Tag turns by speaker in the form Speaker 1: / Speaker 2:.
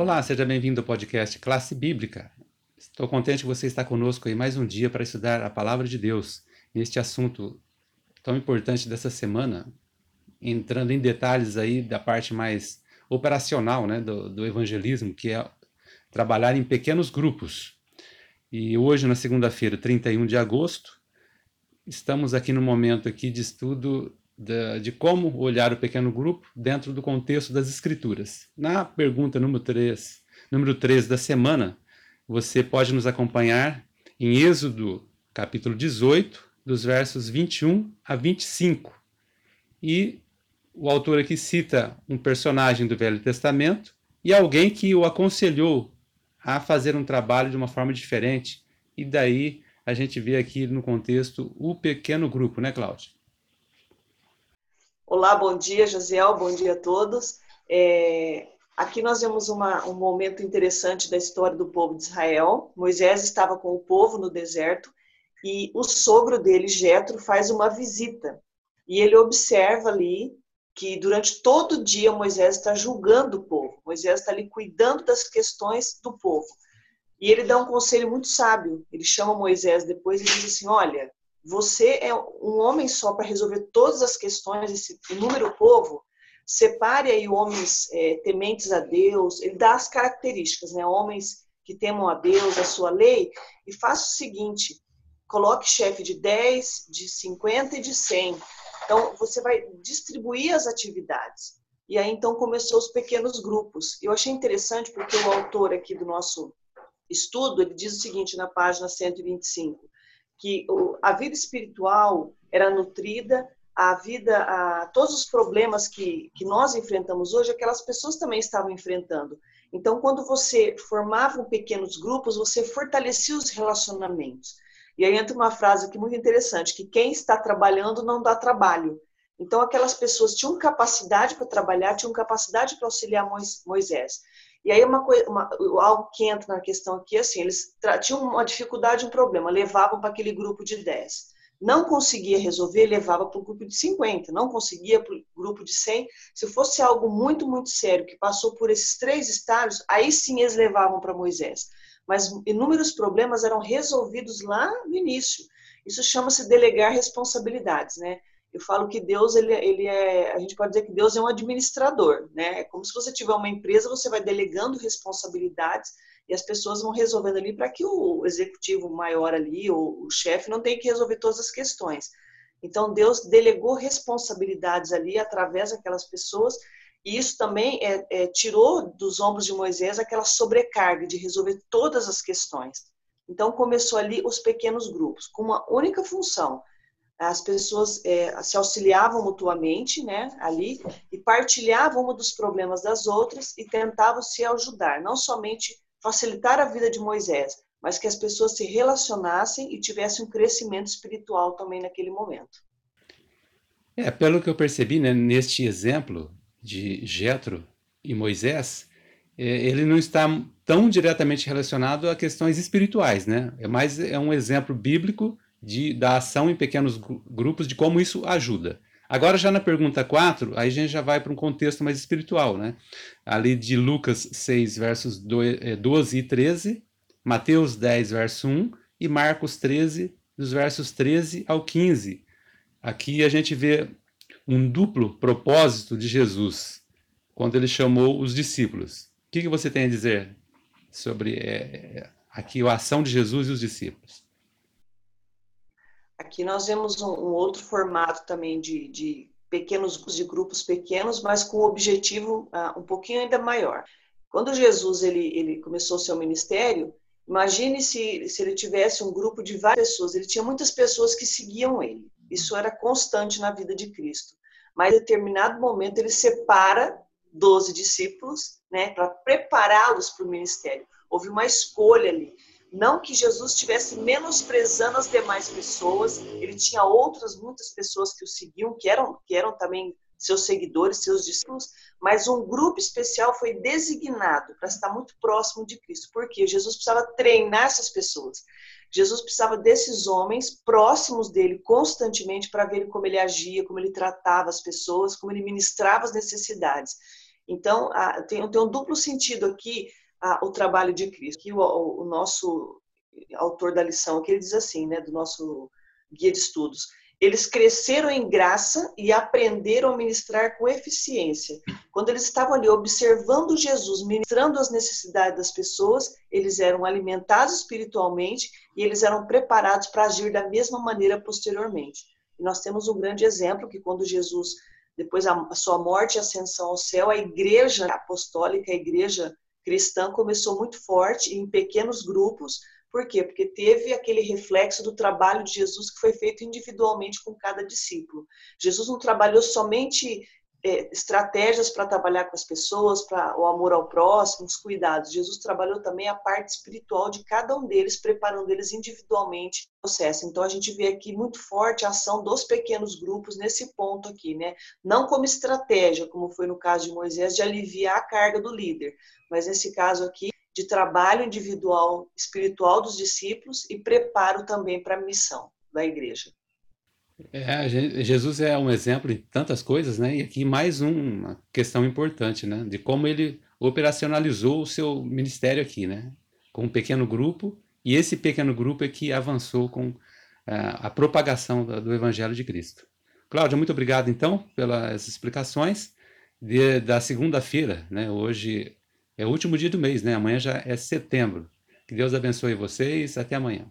Speaker 1: Olá, seja bem-vindo ao podcast Classe Bíblica. Estou contente que você está conosco aí mais um dia para estudar a Palavra de Deus neste assunto tão importante dessa semana, entrando em detalhes aí da parte mais operacional né, do, do evangelismo, que é trabalhar em pequenos grupos. E hoje, na segunda-feira, 31 de agosto, estamos aqui no momento aqui de estudo de, de, como olhar o pequeno grupo dentro do contexto das escrituras. Na pergunta número 3, número 3 da semana, você pode nos acompanhar em Êxodo, capítulo 18, dos versos 21 a 25. E o autor aqui cita um personagem do Velho Testamento e alguém que o aconselhou a fazer um trabalho de uma forma diferente. E daí a gente vê aqui no contexto o pequeno grupo, né, Cláudia?
Speaker 2: Olá, bom dia, Josiel, bom dia a todos. É, aqui nós vemos uma, um momento interessante da história do povo de Israel. Moisés estava com o povo no deserto e o sogro dele, Jetro, faz uma visita. E ele observa ali que durante todo o dia Moisés está julgando o povo. Moisés está ali cuidando das questões do povo. E ele dá um conselho muito sábio. Ele chama Moisés depois e diz assim: Olha, você é um homem só para resolver todas as questões desse inúmero povo, separe aí homens é, tementes a Deus, ele dá as características, né? Homens que temam a Deus, a sua lei, e faça o seguinte: coloque chefe de 10, de 50 e de 100. Então, você vai distribuir as atividades. E aí, então, começou os pequenos grupos. Eu achei interessante porque o autor aqui do nosso estudo, ele diz o seguinte na página 125 que a vida espiritual era nutrida, a vida, a, todos os problemas que, que nós enfrentamos hoje, aquelas pessoas também estavam enfrentando. Então, quando você formava pequenos grupos, você fortalecia os relacionamentos. E aí entra uma frase aqui muito interessante, que quem está trabalhando não dá trabalho. Então, aquelas pessoas tinham capacidade para trabalhar, tinham capacidade para auxiliar Moisés. E aí uma uma, algo que entra na questão aqui, assim, eles tinham uma dificuldade, um problema, levavam para aquele grupo de 10. Não conseguia resolver, levava para o grupo de 50. Não conseguia para o grupo de 100. Se fosse algo muito, muito sério, que passou por esses três estágios, aí sim eles levavam para Moisés. Mas inúmeros problemas eram resolvidos lá no início. Isso chama-se delegar responsabilidades, né? Eu falo que Deus, ele, ele é, a gente pode dizer que Deus é um administrador, né? É como se você tiver uma empresa, você vai delegando responsabilidades e as pessoas vão resolvendo ali para que o executivo maior ali, ou o chefe, não tenha que resolver todas as questões. Então, Deus delegou responsabilidades ali através daquelas pessoas e isso também é, é, tirou dos ombros de Moisés aquela sobrecarga de resolver todas as questões. Então, começou ali os pequenos grupos, com uma única função, as pessoas é, se auxiliavam mutuamente, né, ali, e partilhavam um dos problemas das outras e tentavam se ajudar, não somente facilitar a vida de Moisés, mas que as pessoas se relacionassem e tivessem um crescimento espiritual também naquele momento.
Speaker 1: É, pelo que eu percebi, né, neste exemplo de Jetro e Moisés, é, ele não está tão diretamente relacionado a questões espirituais, né? É mais é um exemplo bíblico de, da ação em pequenos grupos, de como isso ajuda. Agora, já na pergunta 4, aí a gente já vai para um contexto mais espiritual, né? Ali de Lucas 6, versos 12 e 13, Mateus 10, verso 1 e Marcos 13, dos versos 13 ao 15. Aqui a gente vê um duplo propósito de Jesus quando ele chamou os discípulos. O que, que você tem a dizer sobre é, aqui a ação de Jesus e os discípulos?
Speaker 2: Aqui nós vemos um, um outro formato também de, de, pequenos de grupos pequenos, mas com um objetivo uh, um pouquinho ainda maior. Quando Jesus ele, ele começou seu ministério, imagine se, se ele tivesse um grupo de várias pessoas. Ele tinha muitas pessoas que seguiam ele. Isso era constante na vida de Cristo. Mas em determinado momento ele separa 12 discípulos, né, para prepará-los para o ministério. Houve uma escolha ali. Não que Jesus estivesse menosprezando as demais pessoas, ele tinha outras muitas pessoas que o seguiam, que eram, que eram também seus seguidores, seus discípulos, mas um grupo especial foi designado para estar muito próximo de Cristo, porque Jesus precisava treinar essas pessoas. Jesus precisava desses homens próximos dele constantemente para ver como ele agia, como ele tratava as pessoas, como ele ministrava as necessidades. Então, tem, tem, um duplo sentido aqui a, o trabalho de Cristo. Aqui o, o, nosso autor da lição, que ele diz assim, né, do nosso guia de estudos, eles cresceram em graça e aprenderam a ministrar com eficiência. Quando eles estavam ali observando Jesus, ministrando as necessidades das pessoas, eles eram alimentados espiritualmente e eles eram preparados para agir da mesma maneira posteriormente. E nós temos um grande exemplo que quando Jesus, depois a sua morte e ascensão ao céu, a igreja apostólica, a igreja cristã começou muito forte em pequenos grupos, por quê? Porque teve aquele reflexo do trabalho de Jesus que foi feito individualmente com cada discípulo. Jesus não trabalhou somente estratégias para trabalhar com as pessoas, para o amor ao próximo, os cuidados. Jesus trabalhou também a parte espiritual de cada um deles, preparando eles individualmente no processo. Então a gente vê aqui muito forte a ação dos pequenos grupos nesse ponto aqui, né? Não como estratégia, como foi no caso de Moisés, de aliviar a carga do líder, mas nesse caso aqui de trabalho individual espiritual dos discípulos e preparo também para a missão da igreja.
Speaker 1: É, Jesus é um exemplo em tantas coisas, né? E aqui mais uma questão importante, né? De como ele operacionalizou o seu ministério aqui, né? Com um pequeno grupo, e esse pequeno grupo é que avançou com a, é, a propagação do, do, Evangelho de Cristo. Cláudia, muito obrigado então pelas explicações de, da segunda-feira, né? Hoje é o último dia do mês, né? Amanhã já é setembro. Que Deus abençoe vocês. Até amanhã.